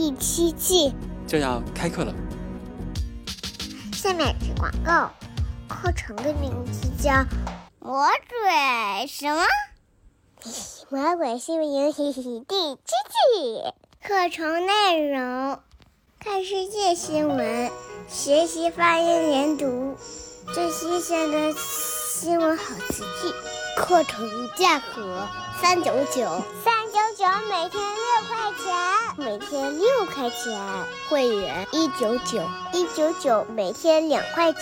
第七季就要开课了。下面是广告，课程的名字叫《魔鬼什么？魔鬼新闻营第七季》。课程内容：看世界新闻，学习发音连读，最新鲜的新闻好词句。课程价格三九九，三九九每天六块钱，每天六块钱。会员一九九，一九九每天两块九，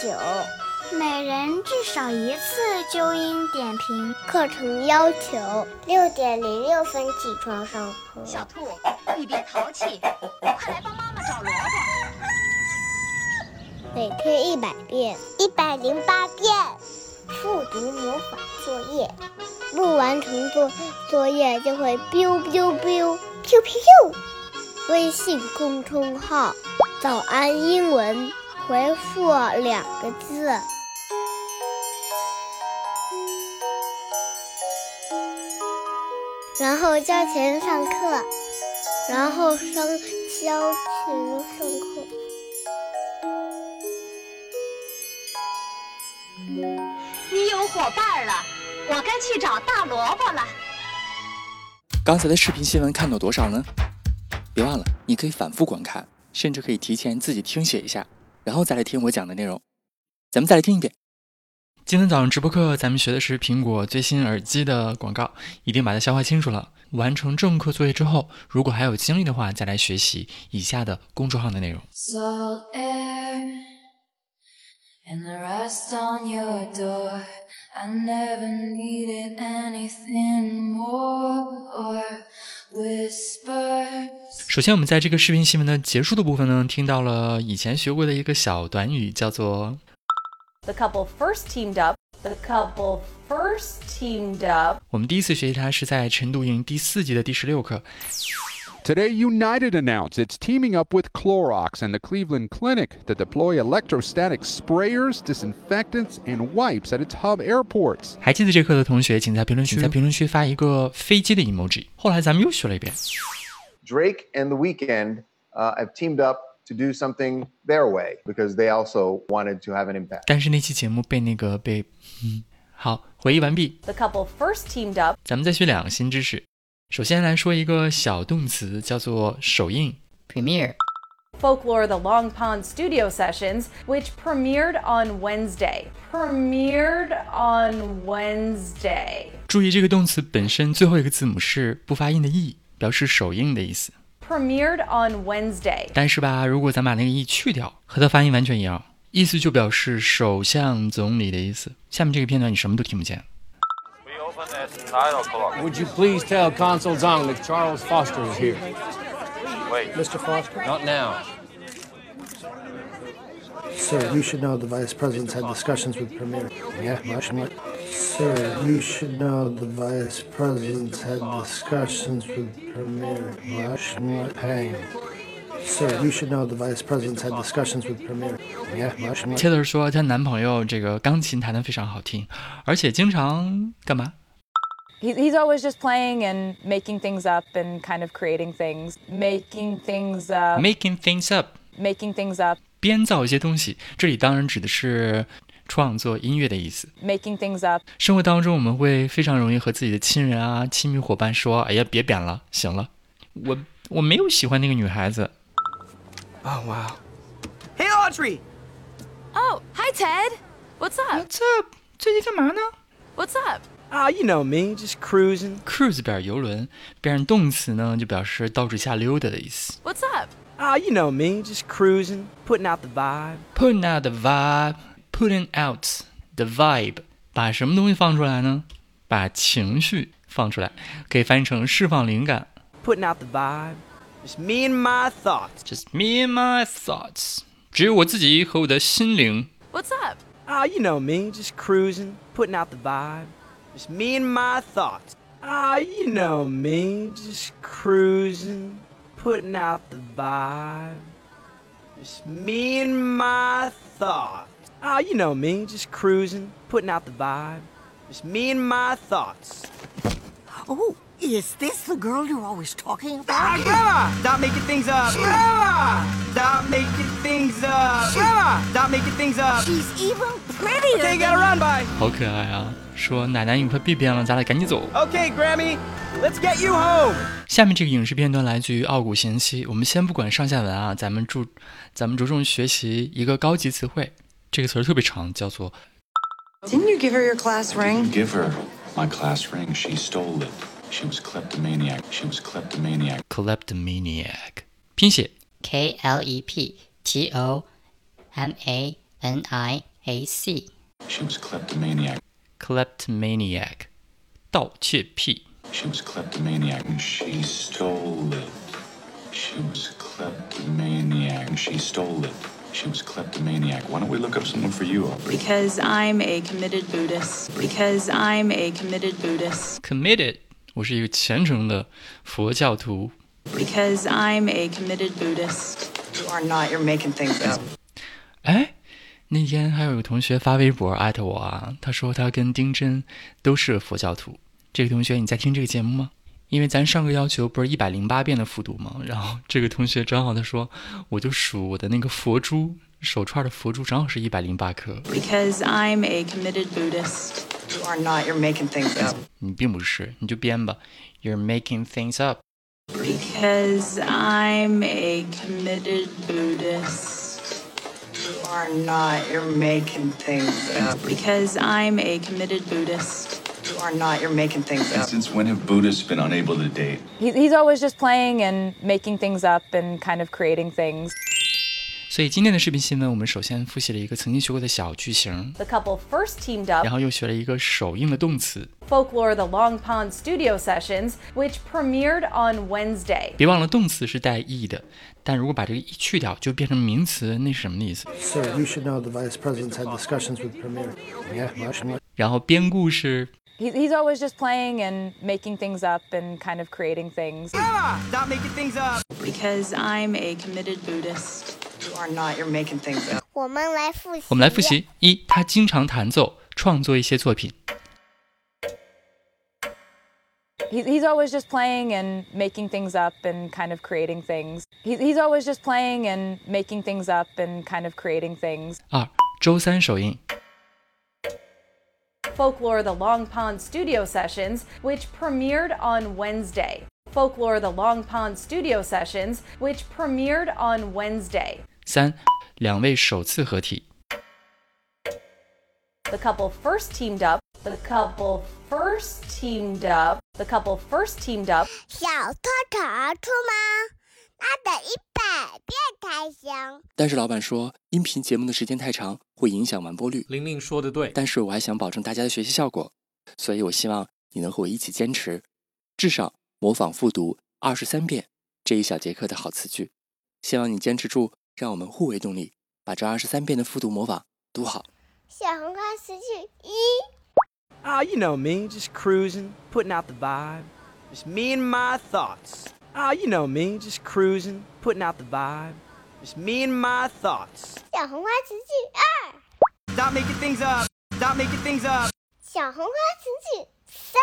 每人至少一次纠音点评。课程要求六点零六分起床上课。小兔，你别淘气，快来帮妈妈找萝卜。每天一百遍，一百零八遍。复读魔法作业，不完成作作业就会 biu biu biu biu biu。微信公众号“早安英文”，回复两个字，然后交钱上课，然后上交钱上课。你有伙伴了，我该去找大萝卜了。刚才的视频新闻看到多少呢？别忘了，你可以反复观看，甚至可以提前自己听写一下，然后再来听我讲的内容。咱们再来听一遍。今天早上直播课，咱们学的是苹果最新耳机的广告，一定把它消化清楚了。完成正课作业之后，如果还有精力的话，再来学习以下的公众号的内容。And the rest on your door. I never needed anything more or whispers. 首先，我们在这个视频新闻的结束的部分呢，听到了以前学过的一个小短语，叫做 The couple first teamed up. The couple first teamed up. 我们第一次学习它是在晨读营第四集的第十六课。Today, United announced it's teaming up with Clorox and the Cleveland Clinic to deploy electrostatic sprayers, disinfectants, and wipes at its hub airports. 还记得这课的同学，请在评论区在评论区发一个飞机的 emoji。后来咱们又学了一遍。Drake and The Weeknd uh, have teamed up to do something their way because they also wanted to have an impact. 但是那期节目被那个被嗯，好，回忆完毕。 The couple first teamed up. 咱们再学两个新知识。 首先来说一个小动词，叫做首映 （premiere）。Folklore The Long Pond Studio Sessions, which premiered on Wednesday. Premiered on Wednesday. 注意这个动词本身最后一个字母是不发音的 e，表示首映的意思。Premiered on Wednesday. 但是吧，如果咱把那个 e 去掉，和它发音完全一样，意思就表示首相总理的意思。下面这个片段你什么都听不见。Would you please tell Consul Zhang that Charles Foster is here? Wait. Mr. Foster? Not now. Sir, you should know the vice president's had discussions with Premier. Yeah, Washington. Sir, you should know the vice president's had discussions with Premier. Washington. Pang. Sir, you should know the vice president's had discussions with Premier. Yeah, Washington. 切特说，她男朋友这个钢琴弹得非常好听，而且经常干嘛？ He, he's always just playing and making things up and kind of creating things, making things up, Making things up， making things up, 编造一些东西。这里当然指的是创作音乐的意思。 making things up. 生活当中，我们会非常容易和自己的亲人啊、亲密伙伴说：“哎呀，别编了，行了，我我没有喜欢那个女孩子。 Oh, wow. Hey, Audrey! Oh, hi, Ted. What's up? What's up？最近干嘛呢 What's up? Ah, you know me, just cruising. ？Cruise 表示游轮，变成动词呢，就表示到处瞎溜达的意思。 What's up? Ah, you know me, just cruising, putting out the vibe. Putting out the vibe, putting out the vibe，把什么东西放出来呢？把情绪放出来，可以翻译成释放灵感。 Putting out the vibe. Just me and my thoughts. Just me and my thoughts，只有我自己和我的心灵。 What's up? Ah, you know me, just cruising, putting out the vibe. Just me and my thoughts. Ah, you know me, just cruising, putting out the vibe. Just me and my thoughts. Ah, you know me, just cruising, putting out the vibe. Just me and my thoughts. Oh, is this the girl you're always talking about? Ah, Grandma! Stop making things up! Grandma! Stop making things up! Grandma! Stop making things up! She's even prettier. Okay, gotta run, bye! 好可爱啊！说奶奶你快别编了，咱俩赶紧走。 Okay, Grammy, let's get you home! 下面这个影视片段来自于《傲骨贤妻》，我们先不管上下文啊，咱们注咱们着重学习一个高级词汇，这个词儿特别长，叫做 Didn't you give her your class ring? Give her my class ring. She stole it. She was kleptomaniac. She was kleptomaniac. kleptomaniac，拼写 K L E P T O M A N I A C. She was kleptomaniac. kleptomaniac，盗窃癖。 She was kleptomaniac. She stole it. She was kleptomaniac. She stole it. She was kleptomaniac. Why don't we look up someone for you, Aubrey? Because I'm a committed Buddhist. Because I'm a committed Buddhist. committed， 我是一个虔诚的佛教徒。Because I'm a committed Buddhist. You are not. You're making things up. 哎，那天还有个同学发微博艾特我啊，他说他跟丁真都是佛教徒。这个同学你在听这个节目吗？因为咱上个要求不是一百零八遍的复读吗？然后这个同学正好他说，我就数我的那个佛珠 手串的佛珠正好是一百零八颗。 Because I'm a committed Buddhist. You are not. You're making things up. 你并不是，你就编吧。You're making things up。 Because I'm a committed Buddhist. You are not. You're making things up. Because I'm a committed Buddhist. You are not. You're making things up. Since when have Buddhists been unable to date? He, he's always just playing and making things up and kind of creating things. 所以今天的视频新闻，我们首先复习了一个曾经学过的小句型， The couple first teamed up 然后又学了一个手印的动词。 Folklore The Long Pond Studio Sessions, which premiered on Wednesday. 别忘了动词是带 e 的，但如果把这个 e 去掉，就变成名词，那是什么意思？ Sir, you should know the vice presidents had discussions with Premier. Yeah, well, I should know. 然后编故事， He, he's always just playing and making things up and kind of creating things. Grandma! Stop making things up! Because I'm a committed Buddhist. You are not. You're making things up. 我们来复习。我们来复习：一，他经常弹奏，创作一些作品； He, he's always just playing and making things up and kind of creating things. He, he's always just playing and making things up and kind of creating things. 二，周三首映； Folklore The Long Pond Studio Sessions, which premiered on Wednesday. Folklore The Long Pond Studio Sessions, which premiered on Wednesday. 三，两位首次合体；The couple first teamed up. The couple first teamed up. The couple first teamed up 小偷逃出吗？那得一百遍才行。但是老板说，音频节目的时间太长，会影响完播率。玲玲说的对，但是我还想保证大家的学习效果，所以我希望你能和我一起坚持，至少模仿复读二十三遍这一小节课的好词句。希望你坚持住，让我们互为动力，把这二十三遍的复读模仿读好。小红花词句一， Ah, you know me, just cruising, putting out the vibe. Just me and my thoughts. Ah, you know me, just cruising, putting out the vibe. Just me and my thoughts. 小红花词句二， Stop making things up. Stop making things up. 小红花词句三，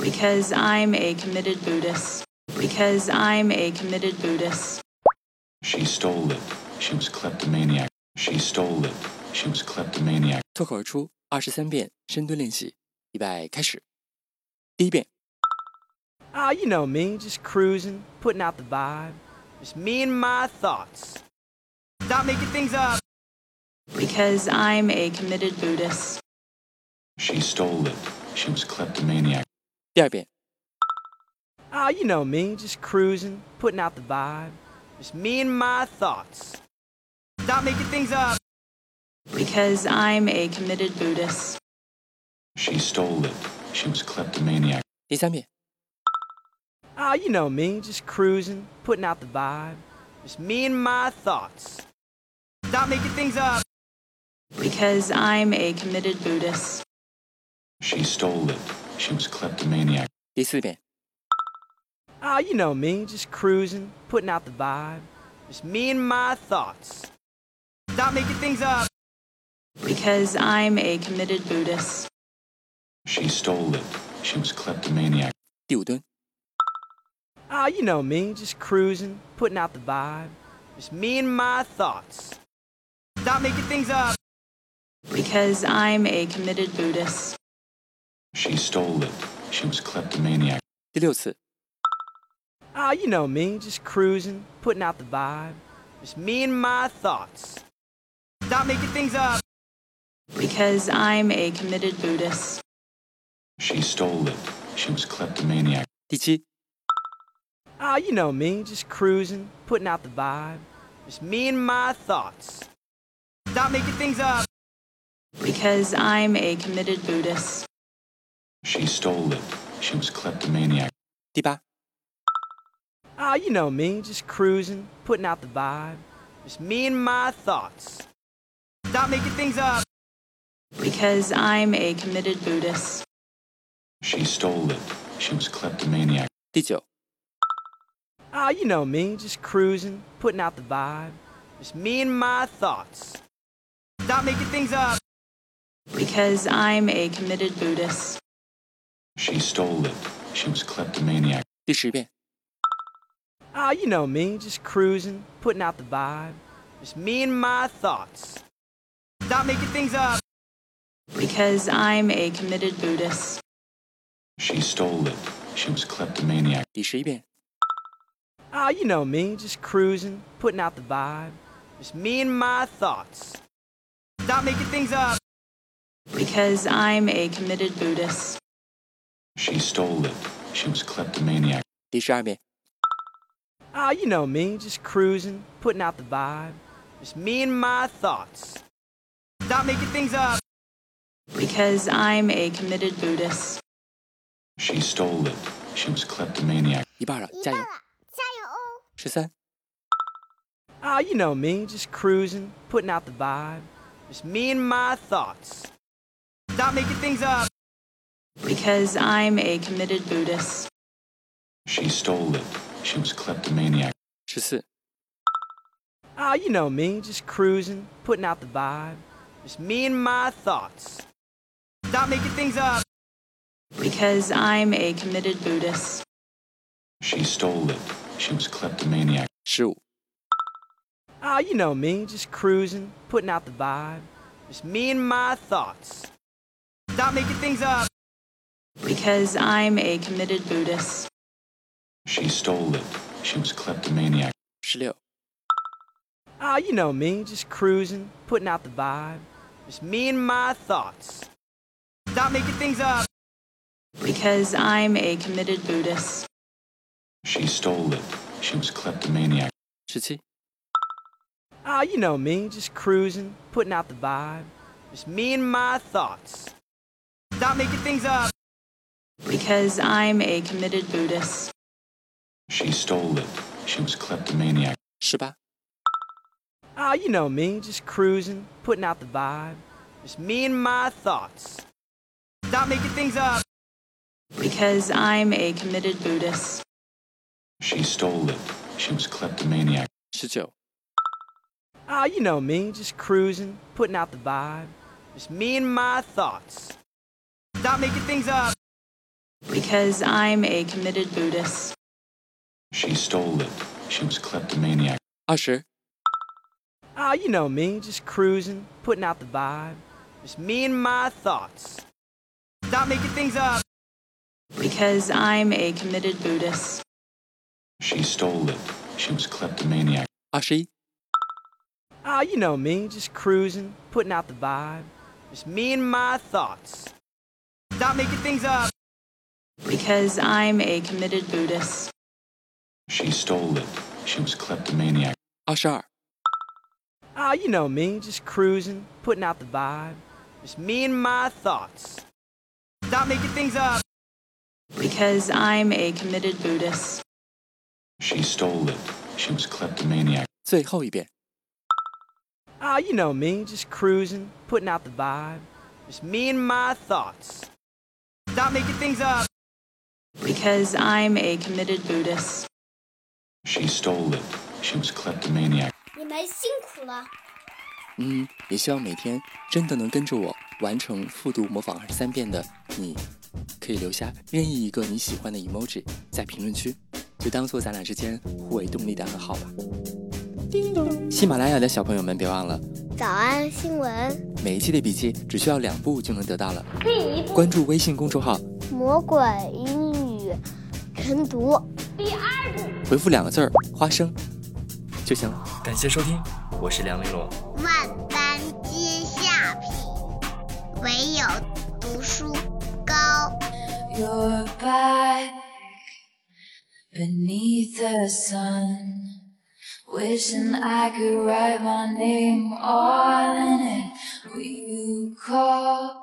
Because I'm a committed Buddhist. Because I'm a committed Buddhist. She stole it. She was kleptomaniac. She stole it. She was kleptomaniac. 脱口而出二十三遍深蹲练习，预备开始。第一遍， Ah, you know me, just cruising, putting out the vibe. Just me and my thoughts. Stop making things up. Because I'm a committed Buddhist. She stole it. She was kleptomaniac. 第二遍， Ah, you know me, just cruising, putting out the vibe. Just me and my thoughts. Stop making things up. Because I'm a committed Buddhist. She stole it. She was kleptomaniac. 第三遍， Ah, you know me, just cruising, putting out the vibe. Just me and my thoughts. Stop making things up. Because I'm a committed Buddhist. She stole it. She was kleptomaniac. 第四遍， Ah, you know me, just cruising, putting out the vibe. Just me and my thoughts. Stop making things up. Because I'm a committed Buddhist. She stole it. She was kleptomaniac. 第五蹲， Ah, you know me, just cruising, putting out the vibe. Just me and my thoughts. Stop making things up. Because I'm a committed Buddhist. She stole it. She was kleptomaniac. 第六次， Ah, you know me, just cruising, putting out the vibe. Just me and my thoughts. Stop making things up. Because I'm a committed Buddhist. She stole it. She was kleptomaniac. 第七， Ah, you know me, just cruising, putting out the vibe. Just me and my thoughts. Stop making things up. Because I'm a committed Buddhist. She stole it. She was kleptomaniac. 第八， Ah, you know me, just cruising, putting out the vibe. Just me and my thoughts. Stop making things up. Because I'm a committed Buddhist. She stole it. She was kleptomaniac. 第九， Ah, you know me, just cruising, putting out the vibe. Just me and my thoughts. Stop making things up. Because I'm a committed Buddhist. She stole it. She was kleptomaniac. 第十遍， Ah, you know me, just cruising, putting out the vibe. Just me and my thoughts. Stop making things up. Because I'm a committed Buddhist. She stole it. She was kleptomaniac. 第十一遍， Ah, you know me, just cruising, putting out the vibe. Just me and my thoughts. Stop making things up. Because I'm a committed Buddhist. She stole it. She was kleptomaniac. 第十二遍， Ah, you know me, just cruising, putting out the vibe. Just me and my thoughts. Stop making things up. Because I'm a committed Buddhist. She stole it. She was kleptomaniac. 一半了，加油！加油哦！十三、 Ah, you know me, just cruising, putting out the vibe. Just me and my thoughts. Stop making things up. Because I'm a committed Buddhist. She stole it. She was kleptomaniac. 十四、 Ah, you know me, just cruising, putting out the vibe. Just me and my thoughts. Stop making things up. Because I'm a committed Buddhist. She stole it. She was kleptomaniac. 十五、 Ah, you know me, just cruising, putting out the vibe. Just me and my thoughts. Stop making things up. Because I'm a committed Buddhist. She stole it. She was kleptomaniac. 16. Ah, you know me, just cruising, putting out the vibe. Just me and my thoughts. Stop making things up. Because I'm a committed Buddhist. She stole it. She was kleptomaniac. 17. Ah, you know me, just cruising, putting out the vibe. Just me and my thoughts. Stop making things up. Because I'm a committed Buddhist. She stole it. She was kleptomaniac. 十八、 Ah, you know me, just cruising, putting out the vibe. Just me and my thoughts. Stop making things up. Because I'm a committed Buddhist. She stole it. She was kleptomaniac. 十九、 Ah, you know me, just cruising, putting out the vibe. Just me and my thoughts. Stop making things up. Because I'm a committed Buddhist. She stole it. She was kleptomaniac. Usher. Ah, you know me, just cruising, putting out the vibe. Just me and my thoughts. Stop making things up. Because I'm a committed Buddhist. She stole it. She was kleptomaniac. Usher. Ah, you know me, just cruising, putting out the vibe. Just me and my thoughts. Stop making things up. Because I'm a committed Buddhist. She stole it. She was kleptomaniac. 二十二、 Ah, you know me, just cruising, putting out the vibe. Just me and my thoughts. Stop making things up. Because I'm a committed Buddhist. She stole it. She was kleptomaniac. 最后一遍。 Ah, you know me, just cruising, putting out the vibe. Just me and my thoughts. Stop making things up. Because I'm a committed Buddhist. She stole it. She was kleptomaniac. 你们辛苦了。嗯，也希望每天真的能跟着我完成复读模仿二十三遍的你，可以留下任意一个你喜欢的 emoji 在评论区，就当做咱俩之间互为动力的暗号吧。叮咚喜马拉雅的小朋友们，别忘了早安新闻，每一期的笔记只需要两步就能得到了。第一步，关注微信公众号“魔鬼英语晨读”。第二步，回复两个字儿“花生”就行了。感谢收听，我是梁玲珑。万般皆下品，唯有读书高。You're back beneath the sun. Wishing I could write my name on it. Will you call?